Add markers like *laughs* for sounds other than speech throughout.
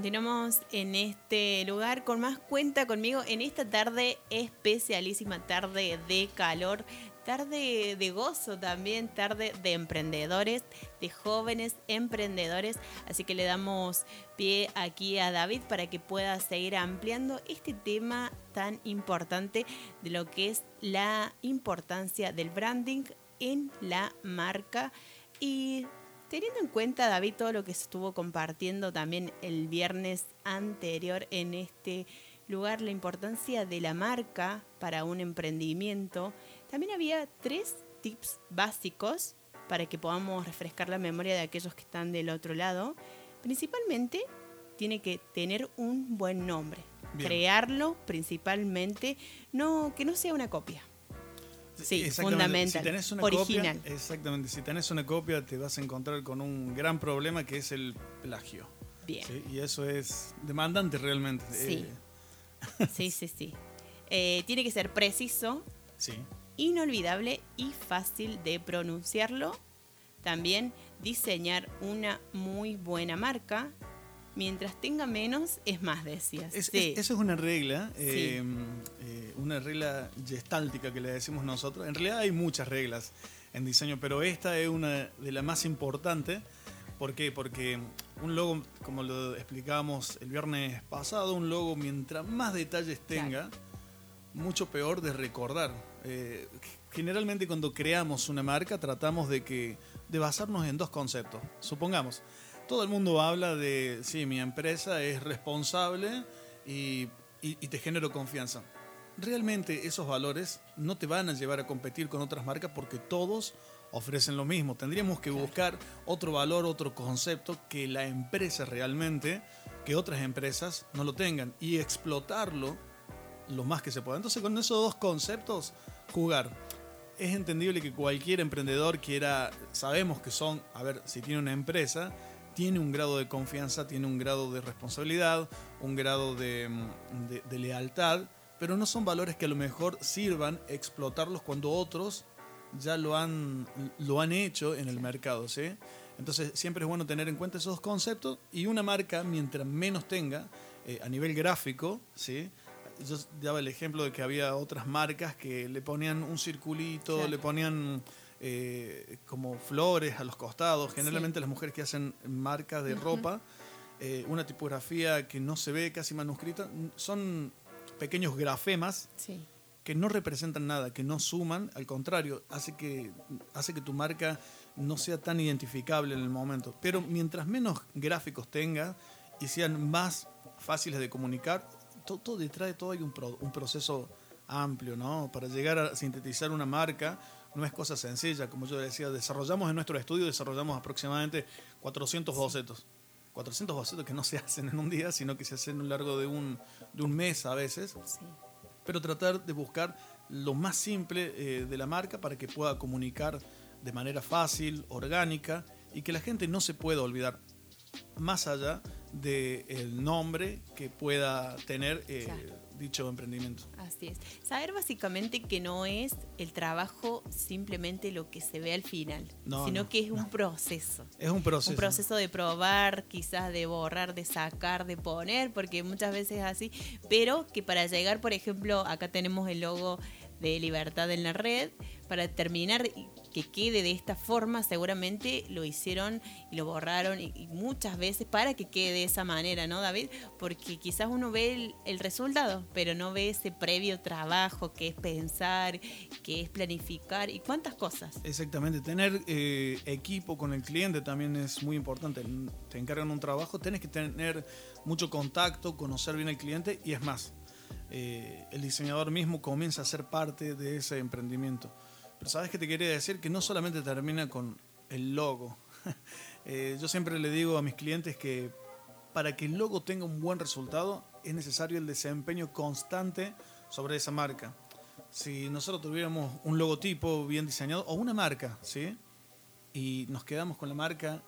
continuamos en este lugar con más cuenta conmigo en esta tarde especialísima, tarde de calor, tarde de gozo también, tarde de emprendedores, de jóvenes emprendedores. Así que le damos pie aquí a David para que pueda seguir ampliando este tema tan importante de lo que es la importancia del branding en la marca y Teniendo en cuenta, David, todo lo que estuvo compartiendo también el viernes anterior en este lugar, la importancia de la marca para un emprendimiento, también había tres tips básicos para que podamos refrescar la memoria de aquellos que están del otro lado. Principalmente, tiene que tener un buen nombre. Crearlo principalmente, no, que no sea una copia. Sí, fundamental. original. exactamente. Si tenés una copia, te vas a encontrar con un gran problema que es el plagio. Bien. Y eso es demandante realmente. Sí. Eh, sí, sí, sí. Eh, tiene que ser preciso, sí. inolvidable y fácil de pronunciarlo. También diseñar una muy buena marca mientras tenga menos es más, decías. eso es una regla, eh, eh, una regla gestáltica que le decimos nosotros. En realidad hay muchas reglas en diseño, pero esta es una de las más importantes. ¿Por qué? Porque un logo, como lo explicábamos el viernes pasado, un logo mientras más detalles tenga, mucho peor de recordar. Eh, generalmente cuando creamos una marca tratamos de que de basarnos en dos conceptos. Supongamos, todo el mundo habla de, sí, mi empresa es responsable y, te genero confianza. Realmente esos valores no te van a llevar a competir con otras marcas porque todos ofrecen lo mismo. Tendríamos que buscar otro valor, otro concepto que la empresa realmente, que otras empresas no lo tengan y explotarlo lo más que se pueda. Entonces con esos dos conceptos, jugar. Es entendible que cualquier emprendedor quiera, sabemos que son, a ver, si tiene una empresa, tiene un grado de confianza, tiene un grado de responsabilidad, un grado de, lealtad, pero no son valores que a lo mejor sirvan explotarlos cuando otros ya lo han, lo han hecho en el mercado. ¿sí? Entonces siempre es bueno tener en cuenta esos dos conceptos y una marca, mientras menos tenga eh, a nivel gráfico, ¿sí? yo daba el ejemplo de que había otras marcas que le ponían un circulito, le ponían eh, como flores a los costados. Generalmente las mujeres que hacen marcas de ropa, eh, una tipografía que no se ve casi manuscrita, son pequeños grafemas que no representan nada, que no suman, al contrario, hace que, hace que tu marca no sea tan identificable en el momento. Pero mientras menos gráficos tenga y sean más fáciles de comunicar, todo, detrás de todo hay un, un proceso amplio, ¿no? Para llegar a sintetizar una marca no es cosa sencilla, como yo decía, desarrollamos en nuestro estudio, desarrollamos aproximadamente 400 bocetos. 400 bocetos que no se *laughs* hacen en un día, sino que se hacen a lo largo de un, de un mes a veces. Pero tratar de buscar lo más simple eh, de la marca para que pueda comunicar de manera fácil, orgánica y que la gente no se pueda olvidar más allá del nombre que pueda tener eh, dicho emprendimiento. Así es. Saber básicamente que no es el trabajo simplemente lo que se ve al final, sino que es un proceso. Es un proceso. Un proceso de probar, quizás de borrar, de sacar, de poner, porque muchas veces es así, pero que para llegar, por ejemplo, acá tenemos el logo de libertad en la red, para terminar que quede de esta forma, seguramente lo hicieron y lo borraron y, muchas veces para que quede de esa manera, ¿no, David? Porque quizás uno ve el, resultado, pero no ve ese previo trabajo que es pensar, que es planificar y cuántas cosas. Exactamente, tener eh, equipo con el cliente también es muy importante. Te encargan un trabajo, tienes que tener mucho contacto, conocer bien al cliente y es más. Eh, el diseñador mismo comienza a ser parte de ese emprendimiento. Pero sabes que te quería decir que no solamente termina con el logo. *laughs* Eh, yo siempre le digo a mis clientes que para que el logo tenga un buen resultado es necesario el desempeño constante sobre esa marca. Si nosotros tuviéramos un logotipo bien diseñado o una marca, ¿sí? Y nos quedamos con la marca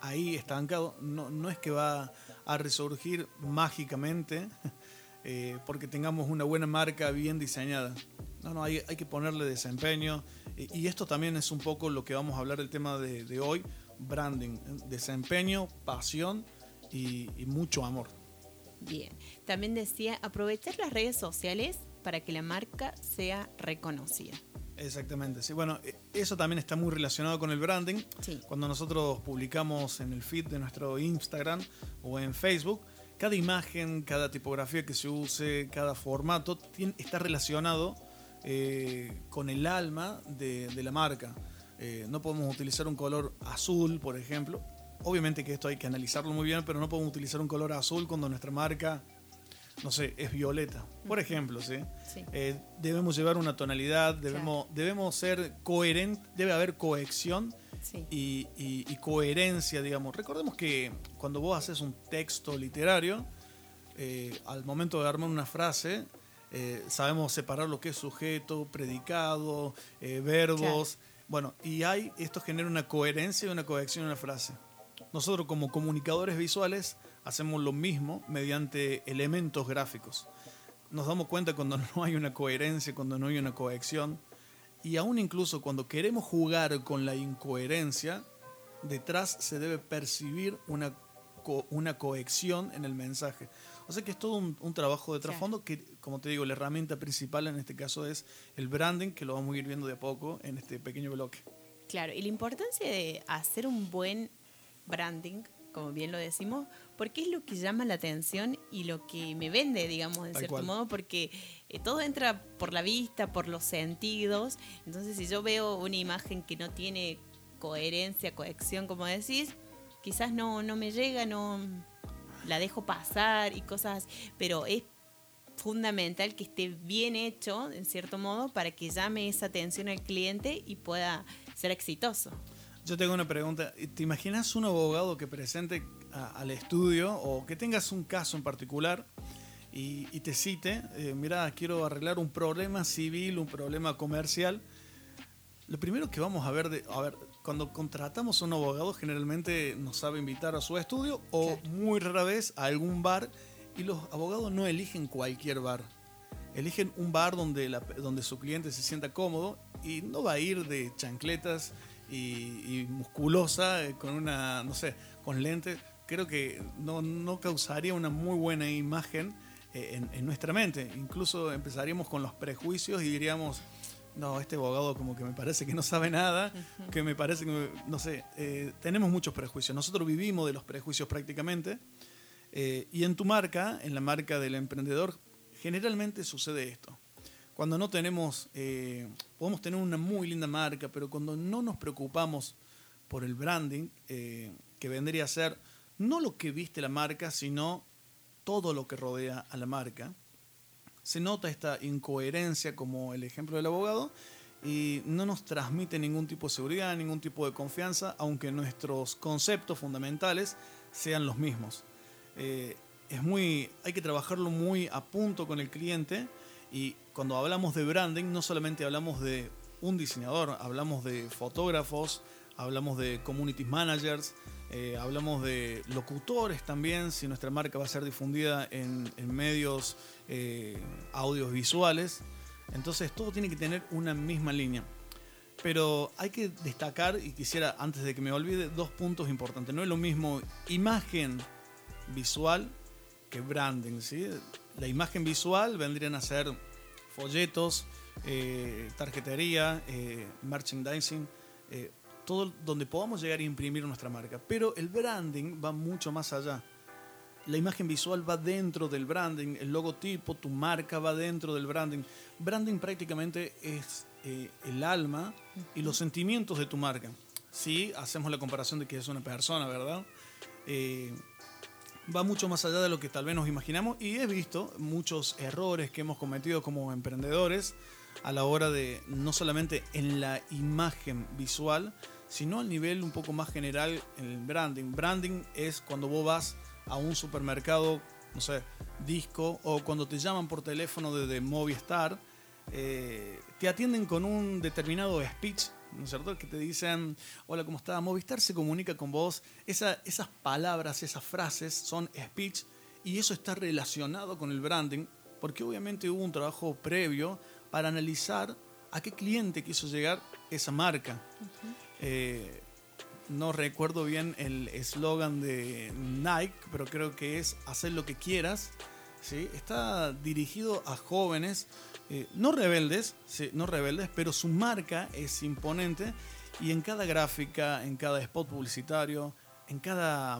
ahí estancado, no, no es que va a resurgir mágicamente *laughs* eh, porque tengamos una buena marca bien diseñada. No, no, hay, hay que ponerle desempeño. Y, esto también es un poco lo que vamos a hablar del tema de, hoy, branding, desempeño, pasión y, mucho amor. Bien, también decía aprovechar las redes sociales para que la marca sea reconocida. Exactamente, sí. Bueno, e, eso también está muy relacionado con el branding. Cuando nosotros publicamos en el feed de nuestro Instagram o en Facebook, cada imagen, cada tipografía que se use, cada formato está relacionado eh, con el alma de, la marca. Eh, no podemos utilizar un color azul, por ejemplo. Obviamente que esto hay que analizarlo muy bien, pero no podemos utilizar un color azul cuando nuestra marca, no sé, es violeta. Por ejemplo, ¿sí? Eh, debemos llevar una tonalidad, debemos, debemos ser coherentes, debe haber cohesión y, coherencia, digamos. Recordemos que cuando vos haces un texto literario, eh, al momento de armar una frase, eh, sabemos separar lo que es sujeto, predicado, verbos. Bueno, y hay, esto genera una coherencia y una cohesión en una frase. Nosotros como comunicadores visuales hacemos lo mismo mediante elementos gráficos. Nos damos cuenta cuando *laughs* no hay una coherencia, cuando no hay una cohesión y aún incluso cuando queremos jugar con la incoherencia, detrás se debe percibir una, una cohesión en el mensaje. O sea que es todo un, trabajo de trasfondo que, como te digo, la herramienta principal en este caso es el branding, que lo vamos a ir viendo de a poco en este pequeño bloque. Claro, y la importancia de hacer un buen branding como bien lo decimos, porque es lo que llama la atención y lo que me vende, digamos, de cierto modo, porque eh, todo entra por la vista, por los sentidos. Entonces, si yo veo una imagen que no tiene coherencia, cohesión, como decís, quizás no, no me llega, no la dejo pasar y cosas, pero es fundamental que esté bien hecho, en cierto modo, para que llame esa atención al cliente y pueda ser exitoso. Yo tengo una pregunta. ¿Te imaginas un abogado que presente al estudio o que tengas un caso en particular y, te cite, eh, mira, quiero arreglar un problema civil, un problema comercial? Lo primero que vamos a ver, de, a ver, cuando contratamos a un abogado generalmente nos sabe invitar a su estudio o muy rara vez a algún bar y los abogados no eligen cualquier bar. Eligen un bar donde, la, donde su cliente se sienta cómodo y no va a ir de chancletas y, musculosa, eh, con una, no sé, con lentes, creo que no, causaría una muy buena imagen eh, en, nuestra mente. Incluso empezaríamos con los prejuicios y diríamos, no, este abogado como que me parece que no sabe nada, que me parece que, no sé, eh, tenemos muchos prejuicios. Nosotros vivimos de los prejuicios prácticamente. y en tu marca, en la marca del emprendedor, generalmente sucede esto cuando no tenemos, eh, podemos tener una muy linda marca, pero cuando no nos preocupamos por el branding, eh, que vendría a ser no lo que viste la marca, sino todo lo que rodea a la marca, se nota esta incoherencia como el ejemplo del abogado y no nos transmite ningún tipo de seguridad, ningún tipo de confianza, aunque nuestros conceptos fundamentales sean los mismos. Eh, es muy, hay que trabajarlo muy a punto con el cliente y cuando hablamos de branding, no solamente hablamos de un diseñador, hablamos de fotógrafos, hablamos de community managers, eh, hablamos de locutores también, si nuestra marca va a ser difundida en, medios eh, audiovisuales. Entonces todo tiene que tener una misma línea. Pero hay que destacar, y quisiera antes de que me olvide, dos puntos importantes. No es lo mismo imagen visual que branding. ¿sí? La imagen visual vendrían a ser folletos, eh, tarjetería, eh, merchandising, eh, todo donde podamos llegar a imprimir nuestra marca. Pero el branding va mucho más allá. La imagen visual va dentro del branding, el logotipo, tu marca va dentro del branding. Branding prácticamente es el alma y los sentimientos de tu marca. Si hacemos la comparación de que es una persona, ¿verdad? Va mucho más allá de lo que tal vez nos imaginamos y he visto muchos errores que hemos cometido como emprendedores a la hora de no solamente en la imagen visual, sino al nivel un poco más general en el branding. Branding es cuando vos vas a un supermercado, no sé, disco, o cuando te llaman por teléfono desde Movistar, eh, te atienden con un determinado speech ¿no es cierto? Que te dicen, hola, ¿cómo está? Movistar se comunica con vos. esas palabras, esas frases son speech y eso está relacionado con el branding porque obviamente hubo un trabajo previo para analizar a qué cliente quiso llegar esa marca. Eh, no recuerdo bien el eslogan de Nike, pero creo que es hacer lo que quieras. ¿sí? Está dirigido a jóvenes, eh, no rebeldes, no rebeldes, pero su marca es imponente y en cada gráfica, en cada spot publicitario, en cada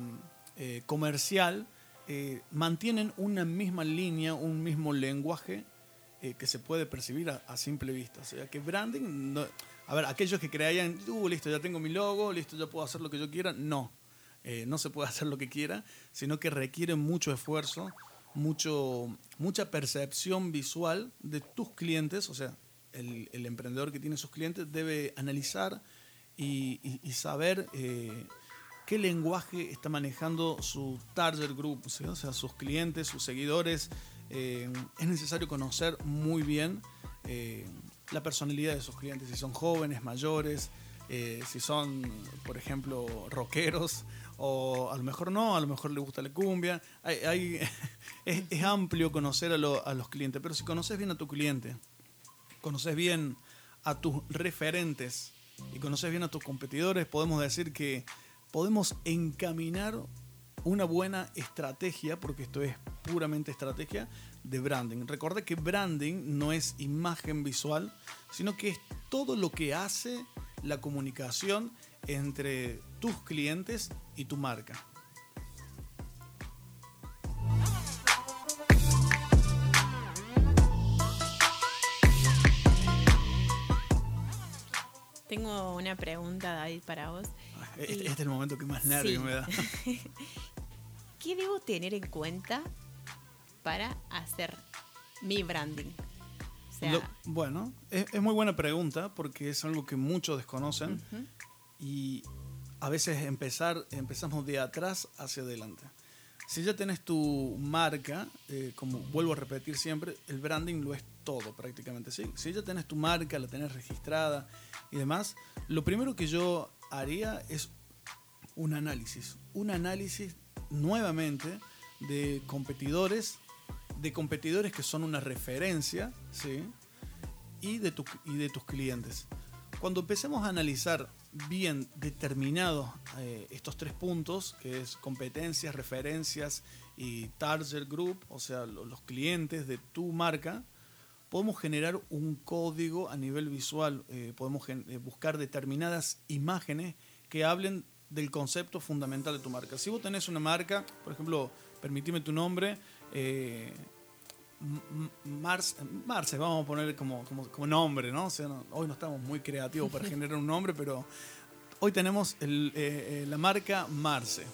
eh, comercial, eh, mantienen una misma línea, un mismo lenguaje que se puede percibir a, simple vista. O sea, que branding, a ver, aquellos que creían, uh, listo, ya tengo mi logo, listo, ya puedo hacer lo que yo quiera, no. no se puede *laughs* hacer lo que quiera, sino que requiere mucho esfuerzo, mucho, mucha percepción visual de tus clientes, o sea, el, emprendedor que tiene sus clientes debe analizar y, saber eh, qué lenguaje está manejando su target group, o sea, sus clientes, sus seguidores. Eh, es necesario conocer muy bien eh, la personalidad de sus clientes, si son jóvenes, mayores, si son, por ejemplo, rockeros o a lo mejor no, a lo mejor le gusta la cumbia. Hay, *laughs* es, amplio conocer a, los clientes, pero si conoces bien a tu cliente, conoces bien a tus referentes y conoces bien a tus competidores, podemos decir que podemos encaminar una buena estrategia, porque esto es puramente estrategia de branding. Recuerda que branding no es imagen visual, sino que es todo lo que hace la comunicación entre tus clientes y tu marca. Tengo una pregunta, David, para vos. Este, este, es el momento que más nervio me da. *laughs* ¿Qué debo tener en cuenta para hacer mi branding? bueno, es, muy buena pregunta porque es algo que muchos desconocen y a veces empezar, empezamos de atrás hacia adelante. Si ya tenés tu marca, eh, como vuelvo a repetir siempre, el branding lo es todo prácticamente. ¿sí? Si ya tenés tu marca, la tenés registrada y demás, lo primero que yo haría es un análisis. Un análisis nuevamente de competidores, de competidores que son una referencia, ¿sí? y, de y de tus clientes. Cuando empecemos a analizar bien determinados eh, estos tres puntos, que es competencias, referencias y target group, o sea, los clientes de tu marca, podemos generar un código a nivel visual, eh, podemos eh, buscar determinadas imágenes que hablen del concepto fundamental de tu marca. Si vos tenés una marca, por ejemplo, permitime tu nombre, Marce, Marce, vamos a poner como, como, nombre, ¿no? hoy no estamos muy creativos para *laughs* generar un nombre, pero hoy tenemos eh, eh, la marca Marce.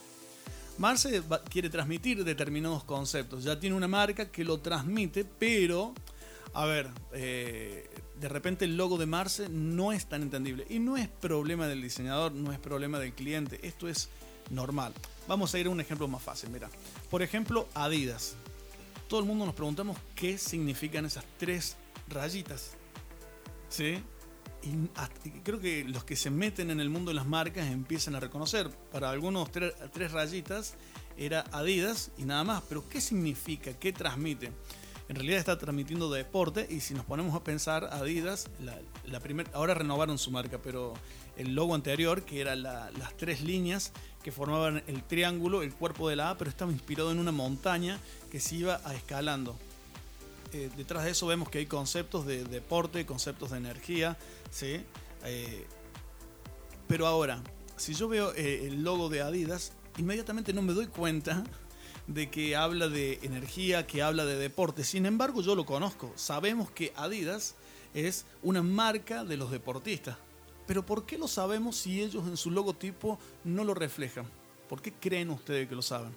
Marce quiere transmitir determinados conceptos. Ya tiene una marca que lo transmite, pero, a ver, eh, de repente el logo de Marce no es tan entendible. Y no es problema del diseñador, no es problema del cliente. Esto es normal. Vamos a ir a un ejemplo más fácil. Mira, por ejemplo, Adidas todo el mundo nos preguntamos qué significan esas tres rayitas. ¿Sí? Creo que los que se meten en el mundo de las marcas empiezan a reconocer. Para algunos tres, rayitas era Adidas y nada más. Pero ¿qué significa? ¿Qué transmite? En realidad está transmitiendo deporte y si nos ponemos a pensar, Adidas, la, la ahora renovaron su marca, pero el logo anterior, que eran las tres líneas que formaban el triángulo, el cuerpo de la A, pero estaba inspirado en una montaña que se iba a escalando. Eh, detrás de eso vemos que hay conceptos de deporte, conceptos de energía, ¿sí? Eh, pero ahora, si yo veo eh, el logo de Adidas, inmediatamente no me doy cuenta de que habla de energía, que habla de deporte. Sin embargo, yo lo conozco. Sabemos que Adidas es una marca de los deportistas. Pero ¿por qué lo sabemos si ellos en su logotipo no lo reflejan? ¿Por qué creen ustedes que lo saben?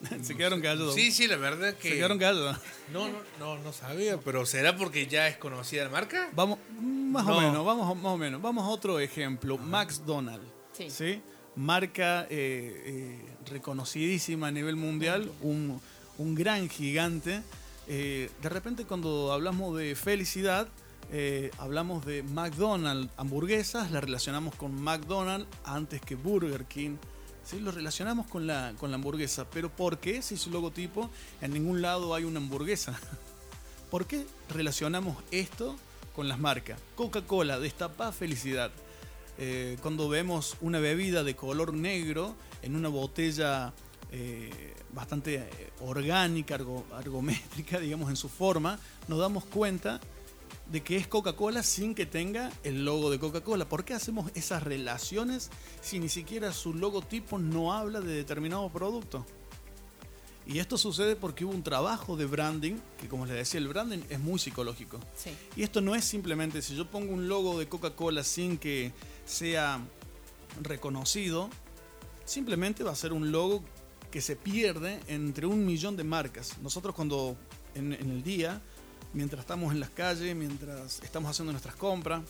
*laughs* Se quedaron callados. Sí, sí, la verdad que. Se quedaron callados. No, no, no, no sabía, pero ¿será porque ya es conocida la marca? Vamos, más o menos, vamos más o menos. Vamos a otro ejemplo. McDonald's. Sí. Marca eh, eh, reconocidísima a nivel mundial, un, gran gigante. Eh, de repente, cuando hablamos de felicidad, eh, hablamos de McDonald's, hamburguesas, la relacionamos con McDonald's antes que Burger King. ¿sí? Lo relacionamos con la, con la hamburguesa. Pero ¿por qué si su logotipo en ningún lado hay una hamburguesa? *laughs* ¿Por qué relacionamos esto con las marcas. Coca-Cola, destapa felicidad. Eh, cuando vemos una bebida de color negro en una botella eh, bastante eh, orgánica, argométrica, *laughs* digamos, en su forma, nos damos cuenta de que es Coca-Cola sin que tenga el logo de Coca-Cola. ¿Por qué hacemos esas relaciones si ni siquiera su logotipo no habla de determinado producto? Y esto sucede porque hubo un trabajo de branding, que como les decía, el branding es muy psicológico. Y esto no es simplemente, si yo pongo un logo de Coca-Cola sin que sea reconocido, simplemente va a ser un logo que se pierde entre un millón de marcas. Nosotros cuando en, el día, mientras estamos en las calles, mientras estamos haciendo nuestras compras,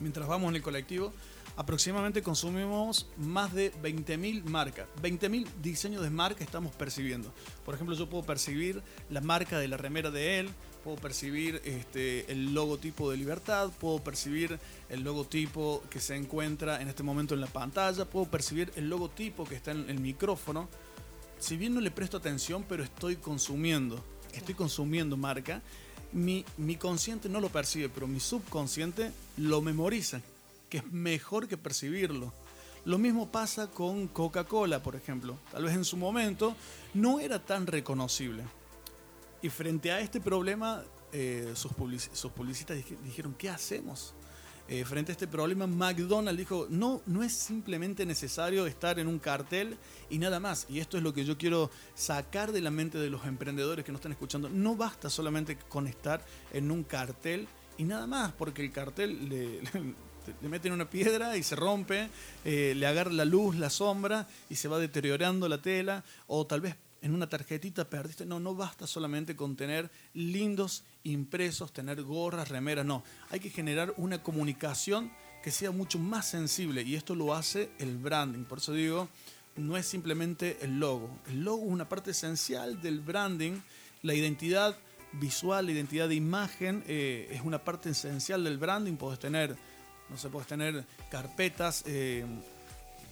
mientras vamos en el colectivo, aproximadamente consumimos más de 20.000 marcas. 20.000 diseños de marca estamos percibiendo. Por ejemplo, yo puedo percibir la marca de la remera de él, puedo percibir este, el logotipo de libertad, puedo percibir el logotipo que se encuentra en este momento en la pantalla, puedo percibir el logotipo que está en el micrófono. Si bien no le presto atención, pero estoy consumiendo, estoy consumiendo marca, mi, mi consciente no lo percibe, pero mi subconsciente lo memoriza que es mejor que percibirlo. Lo mismo pasa con Coca-Cola, por ejemplo. Tal vez en su momento no era tan reconocible. Y frente a este problema, eh, sus, publicistas dijeron, ¿qué hacemos? Eh, frente a este problema, McDonald's dijo, no, no es simplemente necesario estar en un cartel y nada más. Y esto es lo que yo quiero sacar de la mente de los emprendedores que nos están escuchando. No basta solamente con estar en un cartel y nada más, porque el cartel le, *laughs* meten una piedra y se rompe, eh, le agarra la luz, la sombra y se va deteriorando la tela, o tal vez en una tarjetita perdiste. No, no basta solamente con tener lindos impresos, tener gorras, remeras, no. Hay que generar una comunicación que sea mucho más sensible y esto lo hace el branding. Por eso digo, no es simplemente el logo. El logo es una parte esencial del branding, la identidad visual, la identidad de imagen eh, es una parte esencial del branding. Puedes tener no sé, puedes tener carpetas, eh,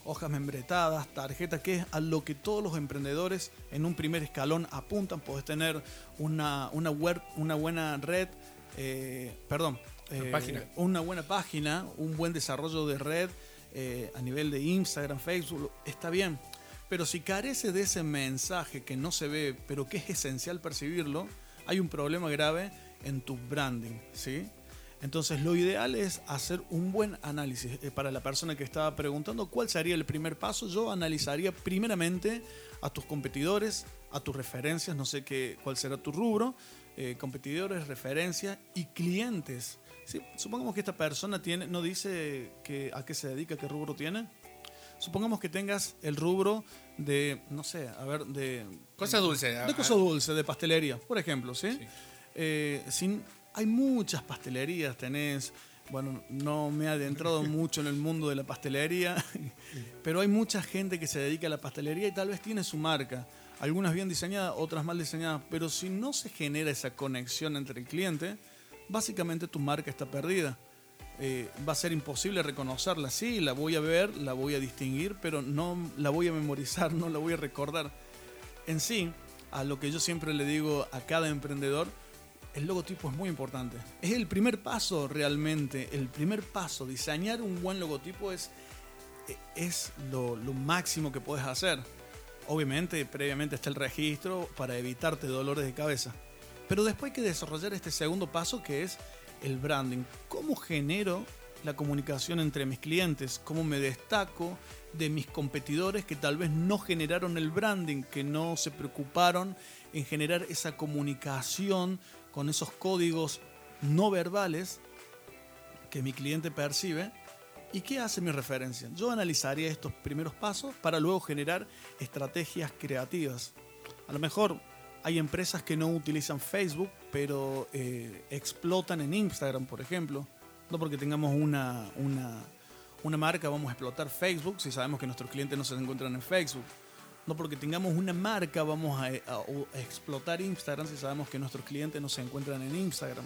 hojas membretadas, tarjetas, que es a lo que todos los emprendedores en un primer escalón apuntan. Puedes tener una, una web, una buena red, eh, perdón, una, eh, página. una buena página, un buen desarrollo de red a nivel de Instagram, Facebook, está bien. Pero si carece de ese mensaje que no se ve, pero que es esencial percibirlo, hay un problema grave en tu branding, ¿sí? Entonces lo ideal es hacer un buen análisis. Eh, para la persona que estaba preguntando cuál sería el primer paso, yo analizaría primeramente a tus competidores, a tus referencias, no sé qué, cuál será tu rubro, eh, competidores, referencias y clientes. Supongamos que esta persona tiene, no dice que, a qué se dedica, qué rubro tiene. Supongamos que tengas el rubro de, no sé, a ver, de... Cosas dulces. De cosas dulces, de pastelería, por ejemplo, ¿sí? Eh, sin hay muchas pastelerías, tenés, bueno, no me he adentrado *laughs* mucho en el mundo de la pastelería, *laughs* pero hay mucha gente que se dedica a la pastelería y tal vez tiene su marca. Algunas bien diseñadas, otras mal diseñadas, pero si no se genera esa conexión entre el cliente, básicamente tu marca está perdida. Eh, va a ser imposible reconocerla. Sí, la voy a ver, la voy a distinguir, pero no la voy a memorizar, *laughs* no la voy a recordar. En sí, a lo que yo siempre le digo a cada emprendedor, el logotipo es muy importante. Es el primer paso realmente, el primer paso. Diseñar un buen logotipo es, es lo, máximo que puedes hacer. Obviamente, previamente está el registro para evitarte dolores de cabeza. Pero después hay que desarrollar este segundo paso que es el branding. ¿Cómo genero la comunicación entre mis clientes? ¿Cómo me destaco de mis competidores que tal vez no generaron el branding, que no se preocuparon en generar esa comunicación con esos códigos no verbales que mi cliente percibe. ¿Y qué hace mi referencia? Yo analizaría estos primeros pasos para luego generar estrategias creativas. A lo mejor hay empresas que no utilizan Facebook, pero eh, explotan en Instagram, por ejemplo. No porque tengamos una, una, una marca vamos a explotar Facebook si sabemos que nuestros clientes no se encuentran en Facebook. No porque tengamos una marca vamos a, explotar Instagram si sabemos que nuestros clientes no se encuentran en Instagram.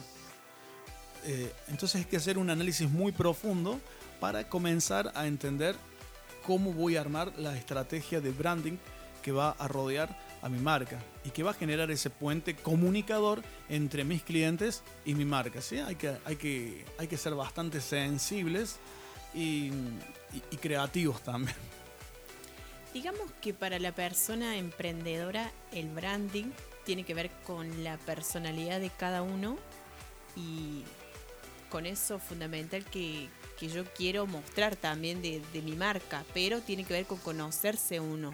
Eh, entonces hay que hacer un análisis muy profundo para comenzar a entender cómo voy a armar la estrategia de branding que va a rodear a mi marca y que va a generar ese puente comunicador entre mis clientes y mi marca. ¿sí? Hay, que, hay, que, hay que ser bastante sensibles y creativos también. Digamos que para la persona emprendedora el branding tiene que ver con la personalidad de cada uno y con eso fundamental que, que yo quiero mostrar también de, de, mi marca, pero tiene que ver con conocerse uno.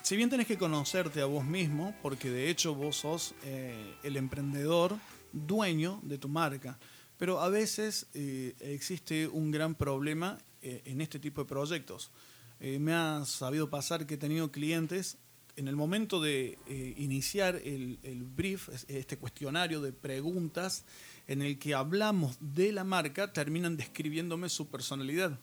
Si bien tenés que conocerte a vos mismo, porque de hecho vos sos eh, el emprendedor dueño de tu marca, pero a veces eh, existe un gran problema eh, en este tipo de proyectos. Eh, me ha sabido pasar que he tenido clientes en el momento de eh, iniciar el, el, brief, este cuestionario de preguntas en el que hablamos de la marca, terminan describiéndome su personalidad.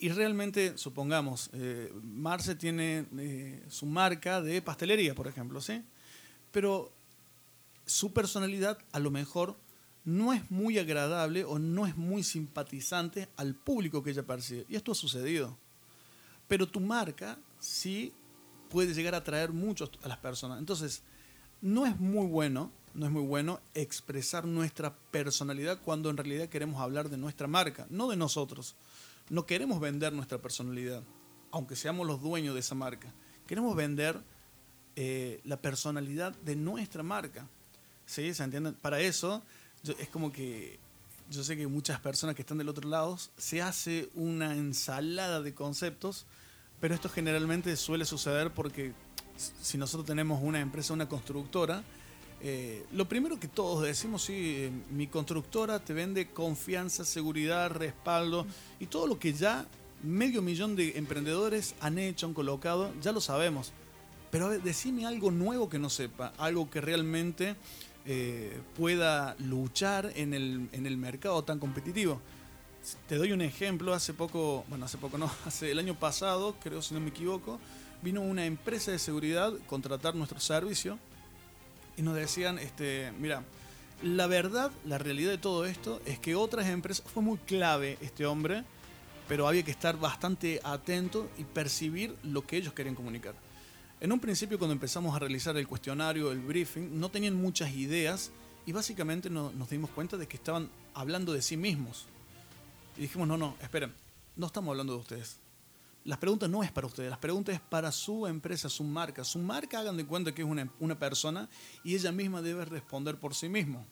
Y realmente, supongamos, eh, Marce tiene eh, su marca de pastelería, por ejemplo, ¿sí? Pero su personalidad a lo mejor no es muy agradable o no es muy simpatizante al público que ella percibe. Y esto ha sucedido. Pero tu marca sí puede llegar a atraer mucho a las personas. Entonces, no es muy bueno, no es muy bueno expresar nuestra personalidad cuando en realidad queremos hablar de nuestra marca, no de nosotros. No queremos vender nuestra personalidad, aunque seamos los dueños de esa marca. Queremos vender eh, la personalidad de nuestra marca. ¿Sí? ¿Se entienden? Para eso, yo, es como que yo sé que muchas personas que están del otro lado se hace una ensalada de conceptos pero esto generalmente suele suceder porque si nosotros tenemos una empresa, una constructora, eh, lo primero que todos decimos, sí, eh, mi constructora te vende confianza, seguridad, respaldo y todo lo que ya medio millón de emprendedores han hecho, han colocado, ya lo sabemos. Pero decime algo nuevo que no sepa, algo que realmente eh, pueda luchar en el, en el mercado tan competitivo. Te doy un ejemplo, hace poco, bueno, hace poco no, *laughs* hace el año pasado, creo si no me equivoco, vino una empresa de seguridad contratar nuestro servicio y nos decían, este, mira, la verdad, la realidad de todo esto es que otras empresas, fue muy clave este hombre, pero había que estar bastante atento y percibir lo que ellos querían comunicar. En un principio cuando empezamos a realizar el cuestionario, el briefing, no tenían muchas ideas y básicamente no, nos dimos cuenta de que estaban hablando de sí mismos. Y dijimos, no, no, esperen, no estamos hablando de ustedes. Las preguntas no es para ustedes, las preguntas es para su empresa, su marca. Su marca hagan de cuenta que es una, una persona y ella misma debe responder por sí mismo.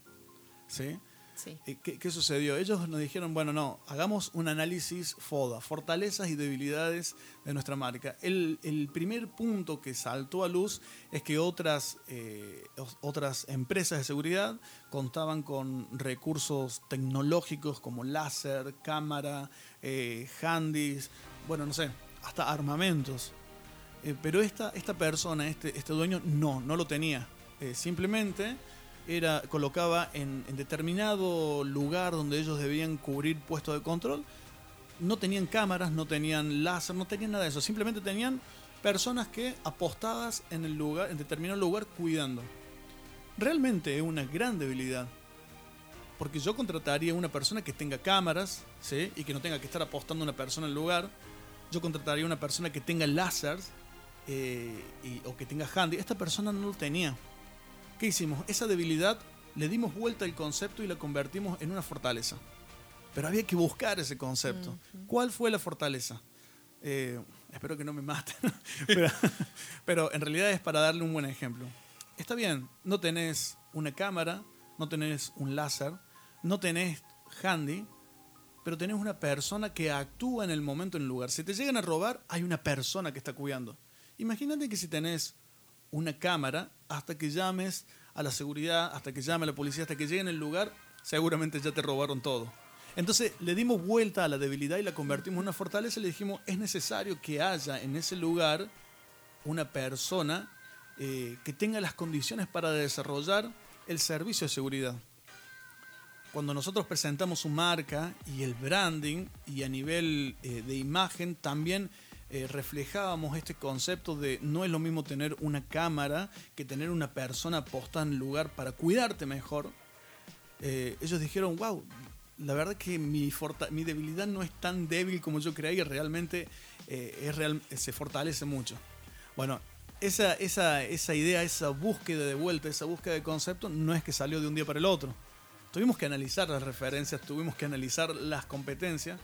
¿Sí? Eh, ¿Qué, ¿Qué, sucedió? Ellos nos dijeron, bueno, no, hagamos un análisis FODA, fortalezas y debilidades de nuestra marca. El, primer punto que saltó a luz es que otras, eh, otras empresas de seguridad contaban con recursos tecnológicos como láser, cámara, eh, handys, bueno, no sé, hasta armamentos. Eh, pero esta, esta persona, este, este dueño, no, no lo tenía. simplemente era, colocaba en, determinado lugar donde ellos debían cubrir puestos de control, no tenían cámaras, no tenían láser, no tenían nada de eso, simplemente tenían personas que apostadas en el lugar, en determinado lugar cuidando. Realmente es una gran debilidad. Porque yo contrataría una persona que tenga cámaras, ¿sí? Y que no tenga que estar apostando a una persona en el lugar. Yo contrataría una persona que tenga láseres eh, o que tenga handy. Esta persona no lo tenía. ¿Qué hicimos? Esa debilidad le dimos vuelta al concepto y la convertimos en una fortaleza. Pero había que buscar ese concepto. Uh -huh. ¿Cuál fue la fortaleza? Eh, espero que no me maten. *laughs* pero, pero, en realidad es para darle un buen ejemplo. Está bien, no tenés una cámara, no tenés un láser, no tenés handy, pero tenés una persona que actúa en el momento, en el lugar. Si te llegan a robar, hay una persona que está cuidando. Imagínate que si tenés una cámara hasta que llames a la seguridad, hasta que llame a la policía, hasta que llegue en el lugar, seguramente ya te robaron todo. Entonces le dimos vuelta a la debilidad y la convertimos en una fortaleza y le dijimos, es necesario que haya en ese lugar una persona eh, que tenga las condiciones para desarrollar el servicio de seguridad. Cuando nosotros presentamos su marca y el branding y a nivel eh, de imagen también eh, reflejábamos este concepto de no es lo mismo tener una cámara que tener una persona postada en lugar para cuidarte mejor. Eh, ellos dijeron, wow, la verdad que mi, mi, debilidad no es tan débil como yo creía y realmente eh, es real se fortalece mucho. Bueno, esa, esa, esa idea, esa búsqueda de vuelta, esa búsqueda de concepto, no es que salió de un día para el otro. Tuvimos que analizar las referencias, tuvimos que analizar las competencias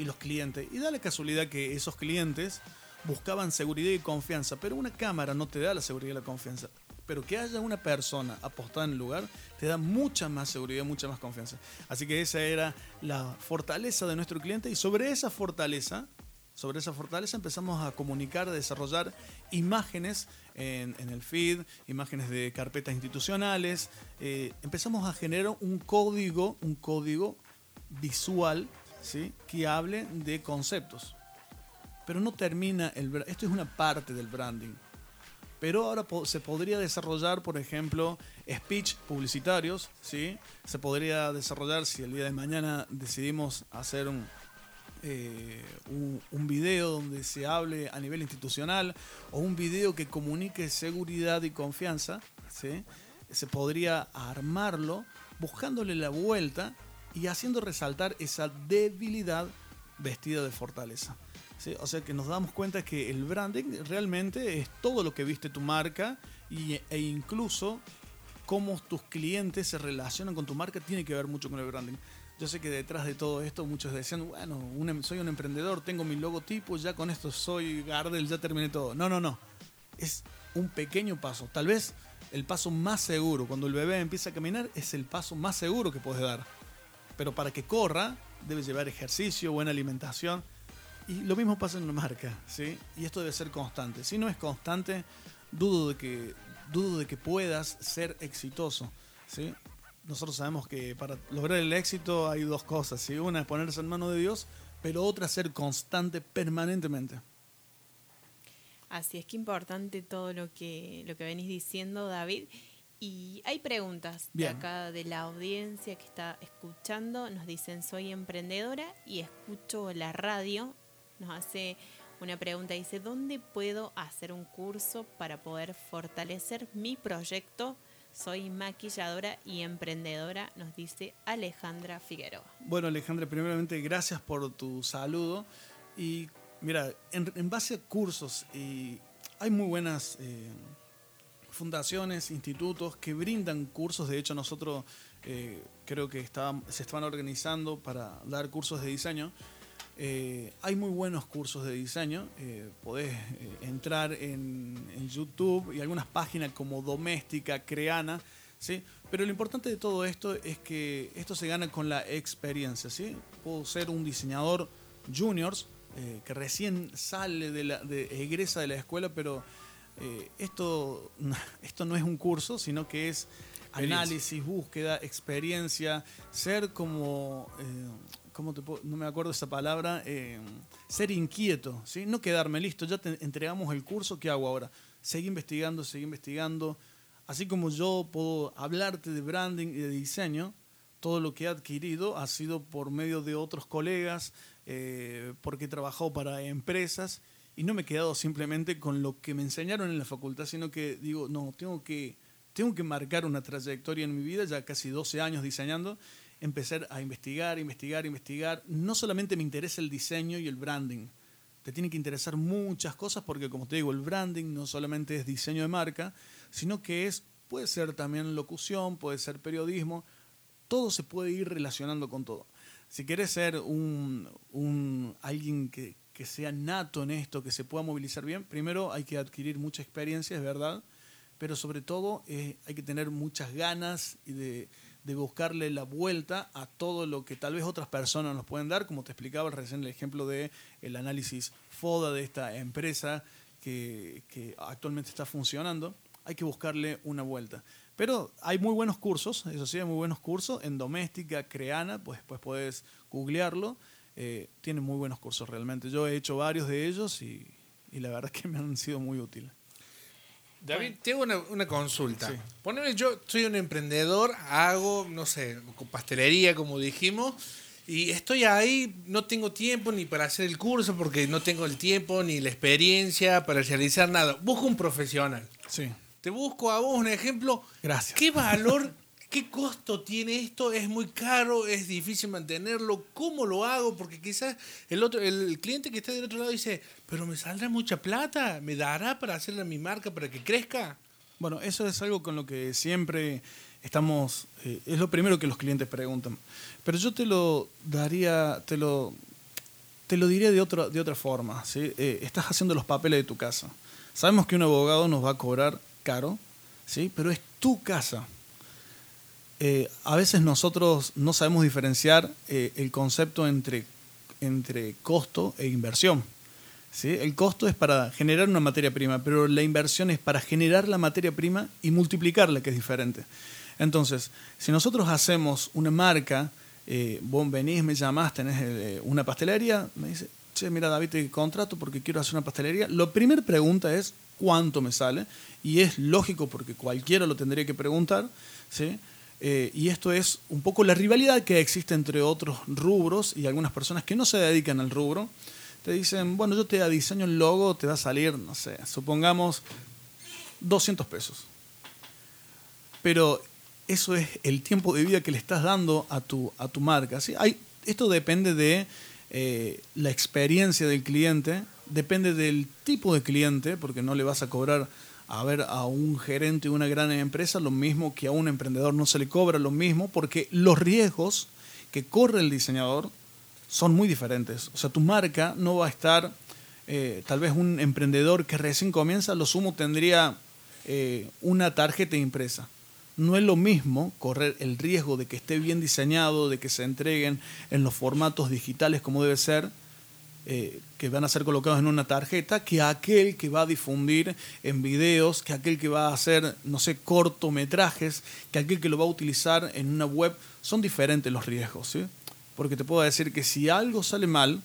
y los clientes. Y da la casualidad que esos clientes buscaban seguridad y confianza, pero una cámara no te da la seguridad y la confianza. Pero que haya una persona apostada en el lugar te da mucha más seguridad, mucha más confianza. Así que esa era la fortaleza de nuestro cliente y sobre esa fortaleza, sobre esa fortaleza empezamos a comunicar, a desarrollar imágenes en, el feed, imágenes de carpetas institucionales. Eh, empezamos a generar un código, un código visual ¿sí? que hable de conceptos. Pero no termina el esto es una parte del branding. Pero ahora se podría desarrollar, por ejemplo, speech publicitarios, ¿sí? Se podría desarrollar si el día de mañana decidimos hacer un, eh, un, video donde se hable a nivel institucional o un video que comunique seguridad y confianza, ¿sí? se podría armarlo buscándole la vuelta y haciendo resaltar esa debilidad vestida de fortaleza. O sea que nos damos cuenta que el branding realmente es todo lo que viste tu marca y, e incluso cómo tus clientes se relacionan con tu marca tiene que ver mucho con el branding. Yo sé que detrás de todo esto muchos decían, bueno, em, soy un emprendedor, tengo mi logotipo, ya con esto soy Gardel, ya terminé todo. No, no, no. Es un pequeño paso. Tal vez el paso más seguro. Cuando el bebé empieza a caminar es el paso más seguro que puedes dar. Pero para que corra, debe llevar ejercicio, buena alimentación. Y lo mismo pasa en una marca, ¿sí? Y esto debe ser constante. Si no es constante, dudo de que, dudo de que puedas ser exitoso, ¿sí? Nosotros sabemos que para lograr el éxito hay dos cosas, ¿sí? Una es ponerse en mano de Dios, pero otra es ser constante permanentemente. Así es que importante todo lo que, lo que venís diciendo, David. Y hay preguntas de acá de la audiencia que está escuchando. Nos dicen, soy emprendedora y escucho la radio nos hace una pregunta, dice, ¿dónde puedo hacer un curso para poder fortalecer mi proyecto? Soy maquilladora y emprendedora, nos dice Alejandra Figueroa. Bueno, Alejandra, primeramente gracias por tu saludo. Y mira, en, base a cursos, y hay muy buenas eh, fundaciones, institutos que brindan cursos. De hecho, nosotros eh, creo que se estaban organizando para dar cursos de diseño. Eh, hay muy buenos cursos de diseño. Eh, podés eh, entrar en, YouTube y algunas páginas como Doméstica, Creana. ¿sí? Pero lo importante de todo esto es que esto se gana con la experiencia. ¿sí? Puedo ser un diseñador juniors que recién sale de la, de, egresa de la escuela, pero esto, *laughs* esto no es un curso, sino que es análisis, búsqueda, experiencia, ser como no me acuerdo esa palabra, eh, ser inquieto, ¿sí? no quedarme listo, ya te entregamos el curso, ¿qué hago ahora? Seguí investigando, seguí investigando. Así como yo puedo hablarte de branding y de diseño, todo lo que he adquirido ha sido por medio de otros colegas, eh, porque he trabajado para empresas y no me he quedado simplemente con lo que me enseñaron en la facultad, sino que digo, no, tengo que, tengo que marcar una trayectoria en mi vida, ya casi 12 años diseñando, empezar a investigar, investigar, investigar. No solamente me interesa el diseño y el branding, te tiene que interesar muchas cosas porque como te digo, el branding no solamente es diseño de marca, sino que es puede ser también locución, puede ser periodismo, todo se puede ir relacionando con todo. Si quieres ser un, un alguien que, que, sea nato en esto, que se pueda movilizar bien, primero hay que adquirir mucha experiencia, es verdad, pero sobre todo eh, hay que tener muchas ganas de, buscarle la vuelta a todo lo que tal vez otras personas nos pueden dar, como te explicaba recién el ejemplo de el análisis FODA de esta empresa que, actualmente está funcionando, hay que buscarle una vuelta. Pero hay muy buenos cursos, eso sí, hay muy buenos cursos en doméstica, creana, pues después puedes googlearlo. Eh, tienen muy buenos cursos realmente. Yo he hecho varios de ellos y, y la verdad es *laughs* que me han sido muy útiles. David, tengo una, consulta. Poneme, yo soy un emprendedor, hago, no sé, pastelería, como dijimos, y estoy ahí, no tengo tiempo ni para hacer el curso porque no tengo el tiempo ni la experiencia para realizar nada. Busco un profesional. Sí. Te busco a vos un ejemplo. Gracias. ¿Qué valor ¿Qué costo tiene esto? ¿Es muy caro? ¿Es difícil mantenerlo? ¿Cómo lo hago? Porque quizás el otro, el cliente que está del otro lado dice, pero me saldrá mucha plata, ¿me dará para hacerle a mi marca para que crezca? Bueno, eso es algo con lo que siempre estamos, eh, es lo primero que los clientes preguntan. Pero yo te lo daría, te lo, te lo diría de, otra de otra forma. ¿sí? Eh, estás haciendo los papeles de tu casa. Sabemos que un abogado nos va a cobrar caro, ¿sí? pero es tu casa. Eh, a veces nosotros no sabemos diferenciar eh, el concepto entre, entre costo e inversión. ¿sí? El costo es para generar una materia prima, pero la inversión es para generar la materia prima y multiplicarla, que es diferente. Entonces, si nosotros hacemos una marca, eh, vos venís, me llamás, tenés eh, una pastelería, me dice, che, mira David, te contrato porque quiero hacer una pastelería. La primera pregunta es, ¿cuánto me sale? Y es lógico porque cualquiera lo tendría que preguntar, ¿sí? Eh, y esto es un poco la rivalidad que existe entre otros rubros y algunas personas que no se dedican al rubro. Te dicen, bueno, yo te diseño el logo, te va a salir, no sé, supongamos 200 pesos. Pero eso es el tiempo de vida que le estás dando a tu, a tu marca. ¿sí? Hay, esto depende de eh, la experiencia del cliente, depende del tipo de cliente, porque no le vas a cobrar a ver a un gerente de una gran empresa lo mismo que a un emprendedor no se le cobra lo mismo porque los riesgos que corre el diseñador son muy diferentes. O sea, tu marca no va a estar, eh, tal vez un emprendedor que recién comienza, lo sumo tendría eh, una tarjeta impresa. No es lo mismo correr el riesgo de que esté bien diseñado, de que se entreguen en los formatos digitales como debe ser, eh, que van a ser colocados en una tarjeta que aquel que va a difundir en videos, que aquel que va a hacer, no sé, cortometrajes, que aquel que lo va a utilizar en una web, son diferentes los riesgos, ¿sí? Porque te puedo decir que si algo sale mal,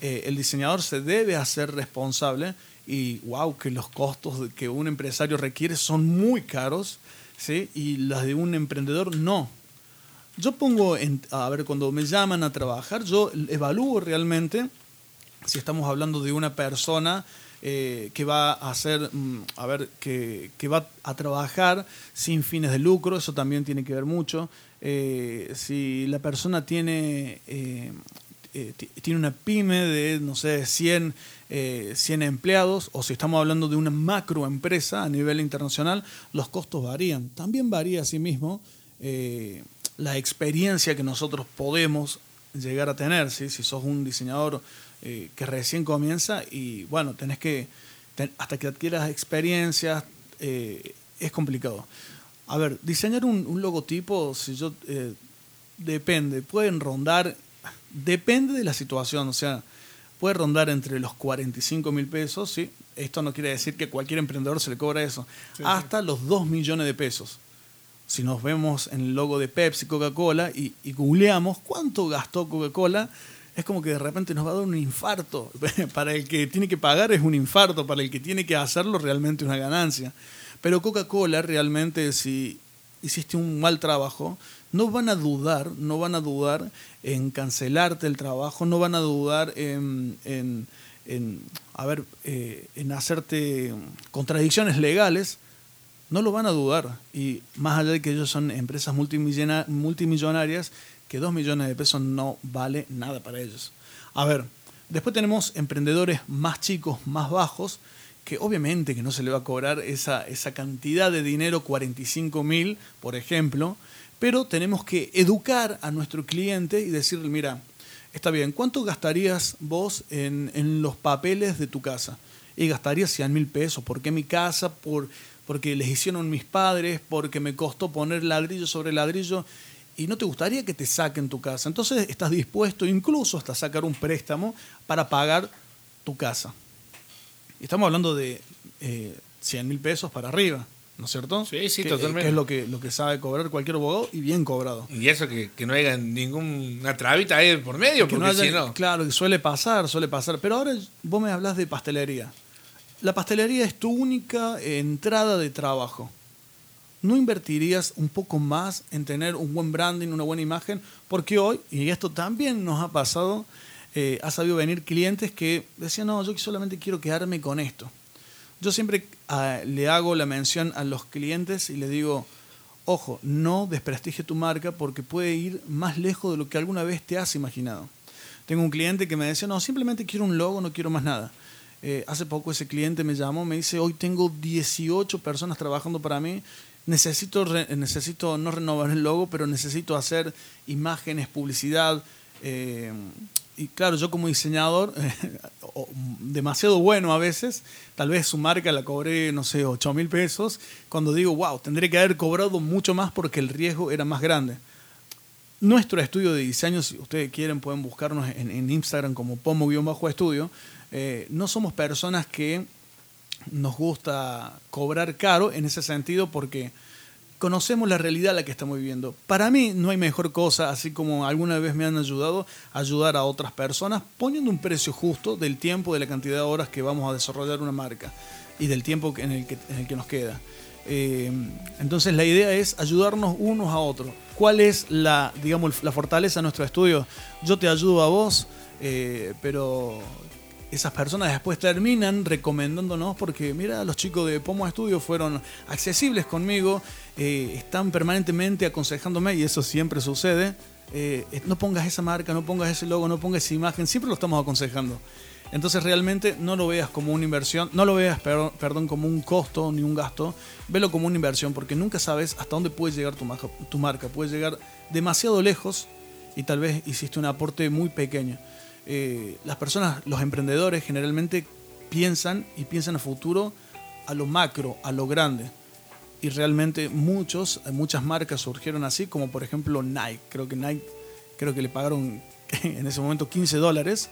eh, el diseñador se debe hacer responsable y wow, que los costos que un empresario requiere son muy caros, ¿sí? Y las de un emprendedor no. Yo pongo, en, a ver, cuando me llaman a trabajar, yo evalúo realmente si estamos hablando de una persona eh, que va a hacer, mm, a ver, que, que, va a trabajar sin fines de lucro, eso también tiene que ver mucho. Eh, si la persona tiene, eh, tiene una pyme de, no sé, 100, 100 empleados, o si estamos hablando de una macroempresa a nivel internacional, los costos varían. También varía asimismo la experiencia que nosotros podemos llegar a tener. ¿sí? Si sos un diseñador eh, que recién comienza y bueno, tenés que, hasta que adquieras experiencias, eh, es complicado. A ver, diseñar un, logotipo, si yo, eh, depende, pueden rondar, depende de la situación, o sea, puede rondar entre los 45 mil pesos, ¿sí? esto no quiere decir que cualquier emprendedor se le cobra eso, hasta los 2 millones de pesos. Si nos vemos en el logo de Pepsi, Coca-Cola y, y googleamos cuánto gastó Coca-Cola, es como que de repente nos va a dar un infarto. *laughs* Para el que tiene que pagar es un infarto, para el que tiene que hacerlo realmente una ganancia. Pero Coca-Cola realmente si hiciste un mal trabajo, no van a dudar, no van a dudar en cancelarte el trabajo, no van a dudar en, en, a ver, eh, en hacerte contradicciones legales, no lo van a dudar. Y más allá de que ellos son empresas multimillonarias, que 2 millones de pesos no vale nada para ellos. A ver, después tenemos emprendedores más chicos, más bajos, que obviamente que no se le va a cobrar esa, esa cantidad de dinero, 45 mil, por ejemplo, pero tenemos que educar a nuestro cliente y decirle, mira, está bien, ¿cuánto gastarías vos en, en los papeles de tu casa? Y gastaría 100 mil pesos. ¿Por qué mi casa? Por, porque les hicieron mis padres, porque me costó poner ladrillo sobre ladrillo y no te gustaría que te saquen tu casa. Entonces estás dispuesto incluso hasta sacar un préstamo para pagar tu casa. Estamos hablando de eh, 100 mil pesos para arriba, ¿no es cierto? Sí, sí, que, totalmente. Que es lo que, lo que sabe cobrar cualquier abogado y bien cobrado. Y eso que, que no haya ninguna trabita ahí por medio, que porque no haya- si no... Claro, suele pasar, suele pasar. Pero ahora vos me hablas de pastelería. La pastelería es tu única entrada de trabajo. ¿No invertirías un poco más en tener un buen branding, una buena imagen? Porque hoy, y esto también nos ha pasado, eh, ha sabido venir clientes que decían, no, yo solamente quiero quedarme con esto. Yo siempre ah, le hago la mención a los clientes y le digo, ojo, no desprestigio tu marca porque puede ir más lejos de lo que alguna vez te has imaginado. Tengo un cliente que me decía, no, simplemente quiero un logo, no quiero más nada. Eh, hace poco ese cliente me llamó, me dice, hoy tengo 18 personas trabajando para mí, necesito, necesito no renovar el logo, pero necesito hacer imágenes, publicidad. Eh, y claro, yo como diseñador, *laughs* demasiado bueno a veces, tal vez su marca la cobré, no sé, 8 mil pesos, cuando digo, wow, tendré que haber cobrado mucho más porque el riesgo era más grande. Nuestro estudio de diseño, si ustedes quieren, pueden buscarnos en, Instagram como pomo-estudio. Eh, no somos personas que nos gusta cobrar caro en ese sentido porque conocemos la realidad a la que estamos viviendo. Para mí no hay mejor cosa, así como alguna vez me han ayudado, ayudar a otras personas poniendo un precio justo del tiempo, de la cantidad de horas que vamos a desarrollar una marca y del tiempo en el que, en el que nos queda. Eh, entonces la idea es ayudarnos unos a otros. ¿Cuál es la, digamos, la fortaleza de nuestro estudio? Yo te ayudo a vos, eh, pero esas personas después terminan recomendándonos porque, mira, los chicos de Pomo Estudio fueron accesibles conmigo, eh, están permanentemente aconsejándome y eso siempre sucede. Eh, no pongas esa marca, no pongas ese logo, no pongas esa imagen, siempre lo estamos aconsejando. Entonces realmente no lo veas como una inversión, no lo veas, perdón, como un costo ni un gasto, velo como una inversión porque nunca sabes hasta dónde puede llegar tu, tu marca. Puede llegar demasiado lejos y tal vez hiciste un aporte muy pequeño. Eh, las personas, los emprendedores generalmente piensan y piensan a futuro a lo macro, a lo grande. Y realmente muchos, muchas marcas surgieron así, como por ejemplo Nike. Creo que Nike, creo que le pagaron *laughs* en ese momento 15 dólares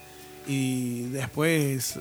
y después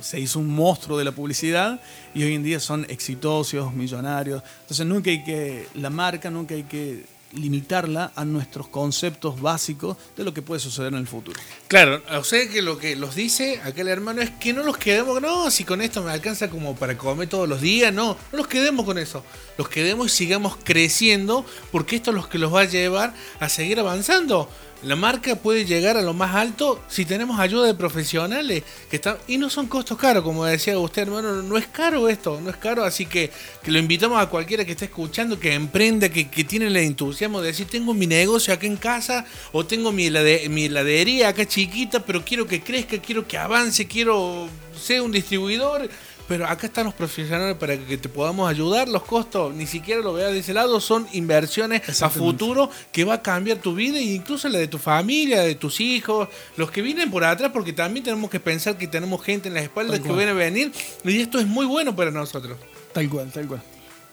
se hizo un monstruo de la publicidad y hoy en día son exitosos, millonarios. Entonces nunca hay que, la marca nunca hay que limitarla a nuestros conceptos básicos de lo que puede suceder en el futuro. Claro, o sea que lo que los dice aquel hermano es que no los quedemos, no, si con esto me alcanza como para comer todos los días, no, no los quedemos con eso, los quedemos y sigamos creciendo porque esto es lo que los va a llevar a seguir avanzando. La marca puede llegar a lo más alto si tenemos ayuda de profesionales que están y no son costos caros, como decía usted, hermano, no es caro esto, no es caro, así que, que lo invitamos a cualquiera que esté escuchando, que emprenda, que, tiene el entusiasmo de decir, tengo mi negocio acá en casa o tengo mi, mi heladería acá chiquita, pero quiero que crezca, quiero que avance, quiero ser un distribuidor pero acá están los profesionales para que te podamos ayudar. Los costos, ni siquiera lo veas de ese lado, son inversiones a futuro que va a cambiar tu vida e incluso la de tu familia, de tus hijos, los que vienen por atrás, porque también tenemos que pensar que tenemos gente en las espaldas que viene a venir y esto es muy bueno para nosotros. Tal cual, tal cual.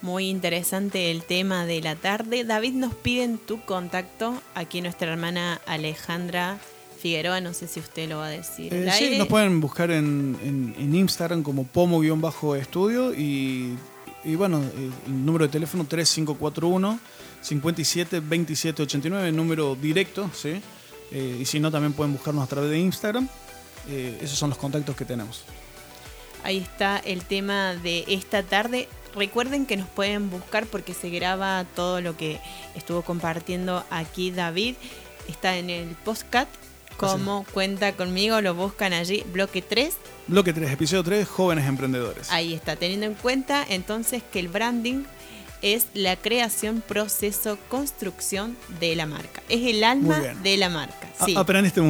Muy interesante el tema de la tarde. David, nos piden tu contacto. Aquí nuestra hermana Alejandra Figueroa, no sé si usted lo va a decir. Eh, sí, nos pueden buscar en, Instagram como pomo-estudio y, y, bueno, el número de teléfono 3541 57 27 89, número directo, ¿sí? Eh, y si no, también pueden buscarnos a través de Instagram. Eh, esos son los contactos que tenemos. Ahí está el tema de esta tarde. Recuerden que nos pueden buscar porque se graba todo lo que estuvo compartiendo aquí David. Está en el postcat como cuenta conmigo, lo buscan allí, bloque 3. Bloque 3, episodio 3, jóvenes emprendedores. Ahí está, teniendo en cuenta entonces que el branding es la creación, proceso, construcción de la marca. Es el alma de la marca. Sí. Aprendiste mucho.